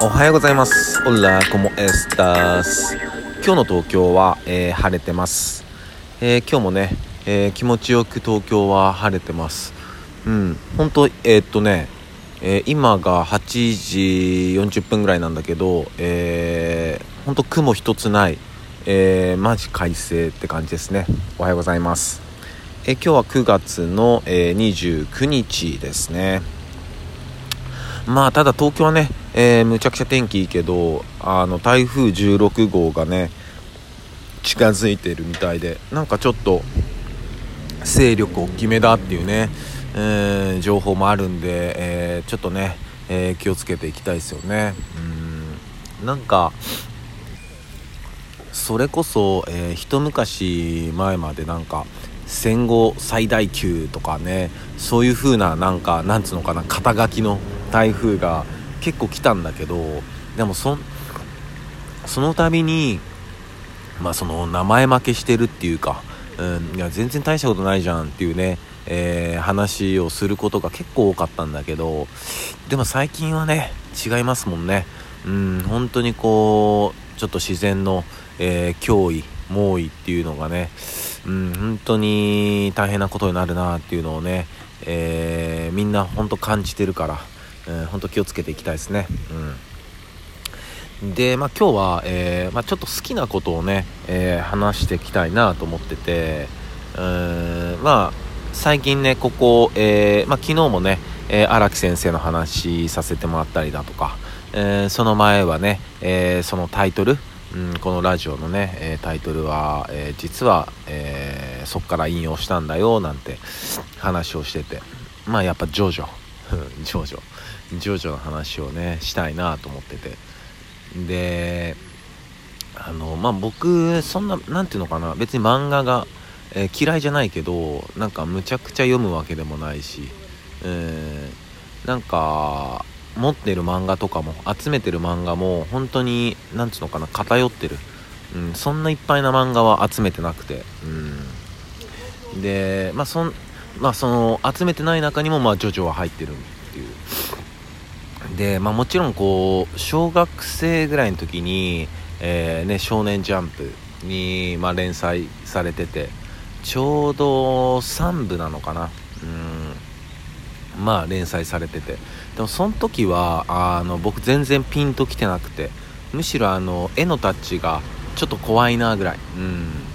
おはようございます。オラコモエスタス。今日の東京は、えー、晴れてます、えー、今日もね、えー、気持ちよく東京は晴れてます。うん。本当え、っとね、え今が8時40分ぐらいなんだけどえー、本当雲一つないえマジ快晴って感じですね。おはようございます。え今日は9月の、え29日ですね。まあただ東京はね、えー、むちゃくちゃ天気いいけどあの台風16号がね近づいてるみたいでなんかちょっと勢力大きめだっていうね、えー、情報もあるんで、えー、ちょっとね、え気をつけていきたいですよね。うんなんかそれこそ、え一昔前までなんか戦後最大級とかねそういう風ななんかなんつうのかな肩書きの台風が結構来たんだけどでもそその度にまあその名前負けしてるっていうか、うん、いや全然大したことないじゃんっていうね、えー、話をすることが結構多かったんだけどでも最近はね違いますもんね。うん本当にこうちょっと自然の、えー、脅威猛威っていうのがねうん本当に大変なことになるなっていうのをね、えー、みんな本当感じてるから。えー、本当気をつけていきたいですね。うん、で、まあ、今日は、えー、まあ、ちょっと好きなことをね、えー、話していきたいなと思ってて、うーんまあ、最近ね、ここ、えまあ、昨日もね、え荒木先生の話させてもらったりだとか、えその前はね、えそのタイトル、うん、このラジオのね、えタイトルは、え実は、えそっから引用したんだよなんて話をしてて。まあやっぱジョジョ。ジョジョ。ジョジョの話をねしたいなと思ってて。であのまあ僕そんな何ていうのかな。別に漫画が、えー、嫌いじゃないけどなんかむちゃくちゃ読むわけでもないし、えー、なんか持ってる漫画とかも集めてる漫画も本当に何ていうのかな偏ってる、うん、そんないっぱいな漫画は集めてなくて、うん、でまあそんまあその集めてない中にもまあジョジョは入ってる。で、まあ、もちろんこう小学生ぐらいの時に、えー、ね、少年ジャンプに、まあ、連載されててちょうど3部なのかな。うん。まあ連載されてて。でもその時はあの僕全然ピンときてなくてむしろあの絵のタッチがちょっと怖いなぐらい。うん。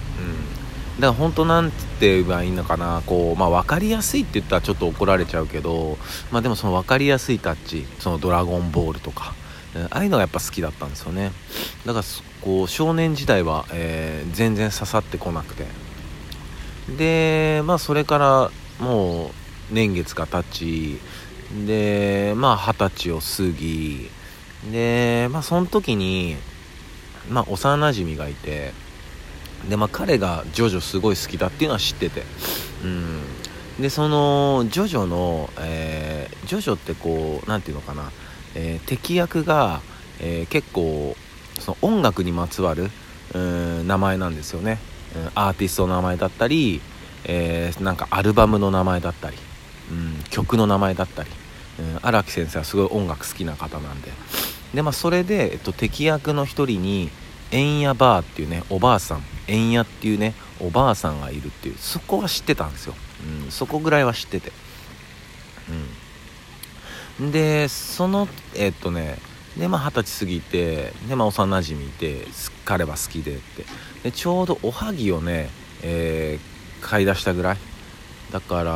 だから本当なんて言えばいいのかなこう、まあ、分かりやすいって言ったらちょっと怒られちゃうけど、まあ、でもその分かりやすいタッチそのドラゴンボールとかああいうのがやっぱ好きだったんですよね。だからこう少年時代は、えー、全然刺さってこなくて。でまあそれからもう年月が経ちでまあ二十歳を過ぎでまあその時にまあ幼なじみがいてでまあ彼がジョジョすごい好きだっていうのは知ってて。うん。でそのジョジョの、えー、ジョジョってこう何て言うのかな、えー、敵役が、えー、結構その音楽にまつわるうん名前なんですよね、うん、アーティストの名前だったり、えー、なんかアルバムの名前だったり、うん、曲の名前だったり。荒、うん、木先生はすごい音楽好きな方なんで。で、まあ、それで、えっと、敵役の一人にエンヤバーっていうねおばあさんエンヤっていうねおばあさんがいるっていうそこは知ってたんですよ、うん、そこぐらいは知ってて。うん。でそのえっとねでまあ二十歳過ぎてでまあ幼馴染いて彼は好きでって。でちょうどおはぎをね、えー、買い出したぐらい。だから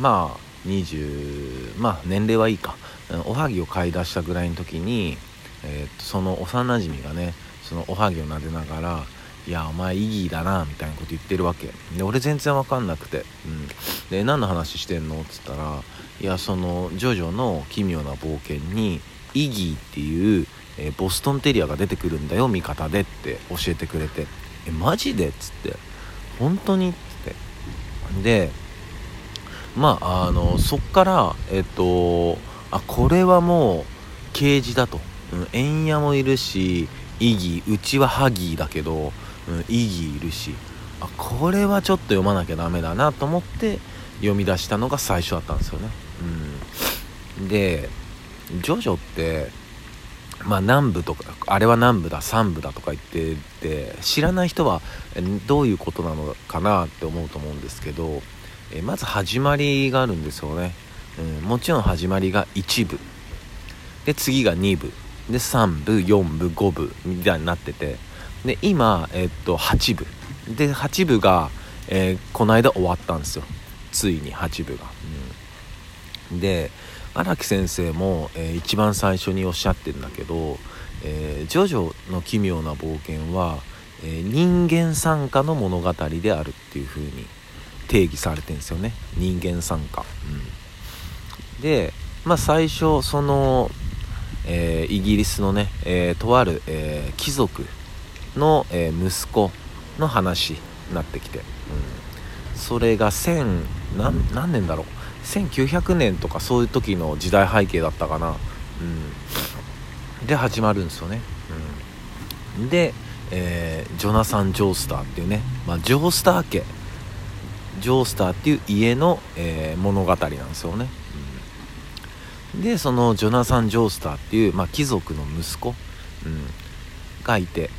まあ20まあ年齢はいいか。おはぎを買い出したぐらいの時に、えー、とその幼馴染がねそのおはぎを撫でながらいやお前イギーだなみたいなこと言ってるわけ。で俺全然わかんなくて、うん、で何の話してんの？っつったらいやそのジョジョの奇妙な冒険にイギーっていう、えー、ボストンテリアが出てくるんだよ味方でって教えてくれてえマジで？っつって本当に？っつって。でまああのそっからえっとあこれはもう刑事だと、うん、円屋もいるしイギーうちはハギーだけどうん、イギーいるしあこれはちょっと読まなきゃダメだなと思って読み出したのが最初だったんですよね、うん、でジョジョってまあ南部とかあれは南部だ三部だとか言ってて知らない人はどういうことなのかなって思うと思うんですけど、えまず始まりがあるんですよね、うん、もちろん始まりが1部。で次が2部。で3部4部5部みたいになってて。で今、えっと8部。で8部が、えー、この間終わったんですよ。ついに8部が、うん、で荒木先生も、えー、一番最初におっしゃってるんだけど「えー、ジョジョの奇妙な冒険は」えー、人間参加の物語であるっていう風に定義されてんですよね。人間参加、うん、でまあ最初その、えー、イギリスのね、えー、とある、え貴族の、え息子の話になってきて、うん、それが1000何何年だろう。1900年とかそういう時の時代背景だったかな、うん、で始まるんですよね、うん、で、え、ジョナサン・ジョースターっていうね、まあ、ジョースター家。ジョースターっていう家の、え、物語なんですよね、でそのジョナサン・ジョースターっていう、まあ、貴族の息子、うん、がいて、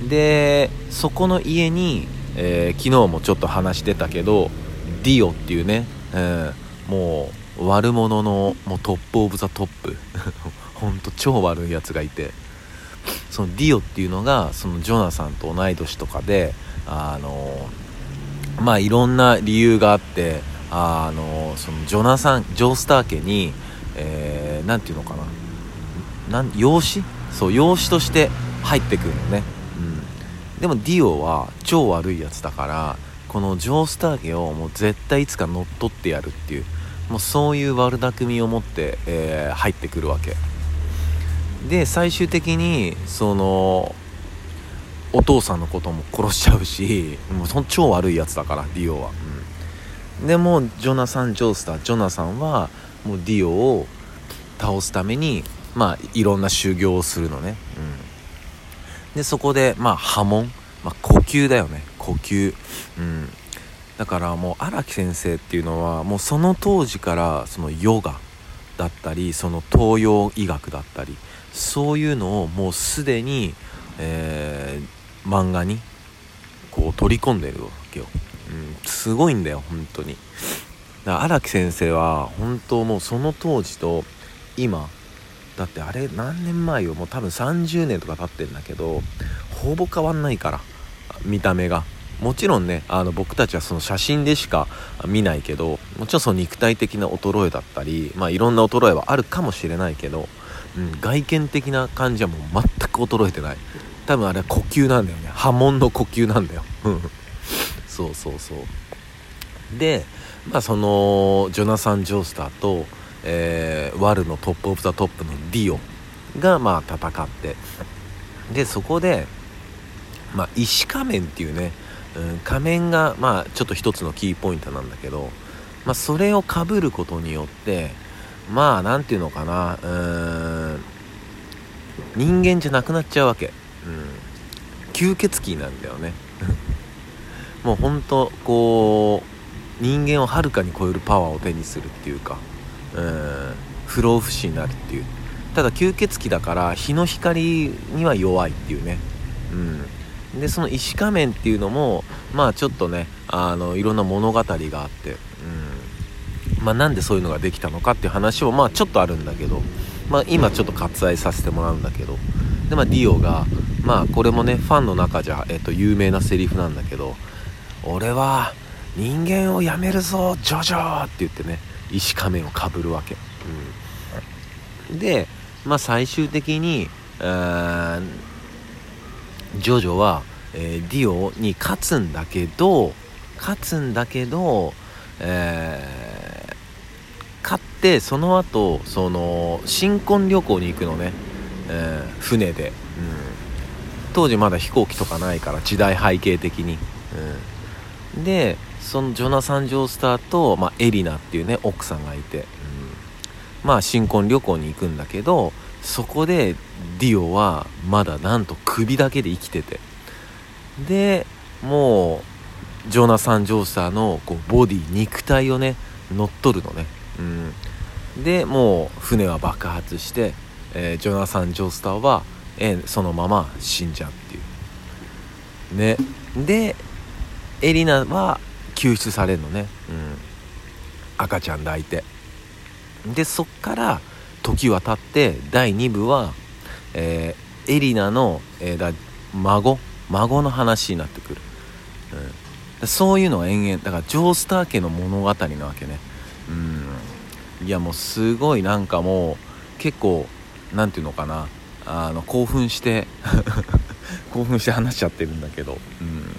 うん、でそこの家に、えー、昨日もちょっと話してたけどディオっていうねえー、もう悪者のもう top of the top。ほんと超悪いやつがいて。そのディオっていうのがそのジョナサンと同い年とかであのまあいろんな理由があってあのそのジョナサンジョースター家に、えー、て言うのかな。なん養子？そう養子として入ってくるのね、うん、でもディオは超悪いやつだからこのジョースター家をもう絶対いつか乗っ取ってやるっていうもうそういう悪巧みを持って、えー、入ってくるわけ。で最終的にそのお父さんのことも殺しちゃうしもうそ超悪いやつだからディオは、うん、でもジョナサン・ジョースタージョナサンはもうディオを倒すためにまあいろんな修行をするのね、うん、でそこでまあ波紋、まあ、呼吸だよね。呼吸。うん。だからもう荒木先生っていうのはもうその当時からそのヨガだったりその東洋医学だったりそういうのをもうすでに、えー、漫画にこう取り込んでるわけよ、うん、すごいんだよ本当に。荒木先生は本当もうその当時と今だってあれ何年前よもう多分30年とか経ってんだけどほぼ変わんないから見た目が。もちろんねあの僕たちはその写真でしか見ないけどもちろんその肉体的な衰えだったり、まあ、いろんな衰えはあるかもしれないけど、うん、外見的な感じはもう全く衰えてない。多分あれは呼吸なんだよね。波紋の呼吸なんだよ。そうそうそう。でまあそのジョナサン・ジョースターと、えー、ワルのトップ・オブ・ザ・トップのディオがまあ戦ってでそこでまあ石仮面っていうねうん、仮面が、まあ、ちょっと一つのキーポイントなんだけど、まあ、それをかぶることによってまあ何て言うのかなうーん人間じゃなくなっちゃうわけ、うん、吸血鬼なんだよね。もうほんとこう人間をはるかに超えるパワーを手にするっていうかうん不老不死になるっていう。ただ吸血鬼だから日の光には弱いっていうね。うん。でその石仮面っていうのもまあちょっとねあのいろんな物語があって、うん。まあ、なんでそういうのができたのかっていう話もまあちょっとあるんだけど、まあ、今ちょっと割愛させてもらうんだけどで、まあ、ディオがまあこれもねファンの中じゃ、えっと、有名なセリフなんだけど「俺は人間をやめるぞジョジョ!」って言ってね石仮面をかぶるわけ、うん、でまあ最終的にジョジョは、えー、ディオに勝つんだけど勝つんだけど、えー、勝ってその後その新婚旅行に行くのね、えー、船で、うん、当時まだ飛行機とかないから時代背景的に、うん、でそのジョナサン・ジョースターと、まあ、エリナっていうね奥さんがいて、うん、まあ新婚旅行に行くんだけどそこでディオはまだなんと首だけで生きてて。でもうジョナサン・ジョースターのこうボディ肉体をね乗っ取るのね、うん、でもう船は爆発してえー、ジョナサン・ジョースターは、えー、そのまま死んじゃうっていう。ね。でエリナは救出されるのね、うん、赤ちゃん抱いて。でそっから時は経って第2部は、えー、エリナの、えー、だ孫？孫の話になってくる、うん、そういうのは延々だからジョースター家の物語なわけね。うん。いやもうすごいなんかもう結構何て言うのかな。あの興奮して 興奮して話しちゃってるんだけど、うん、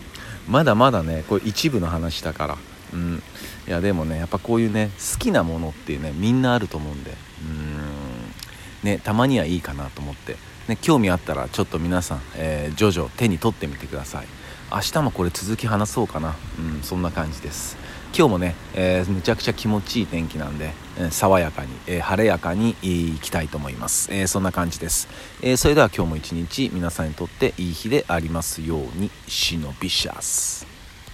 まだまだねこれ一部の話だから、うん、いやでもねやっぱこういうね好きなものっていうねみんなあると思うんで。うん。ねたまにはいいかなと思って、ね、興味あったらちょっと皆さん、えー、ジョジョ手に取ってみてください。明日もこれ続き話そうかな。うんそんな感じです。今日もね、えー、むちゃくちゃ気持ちいい天気なんで、えー、爽やかに、えー、晴れやかにいきたいと思います、えそんな感じです、えそれでは今日も一日皆さんにとっていい日でありますようにシノビシャス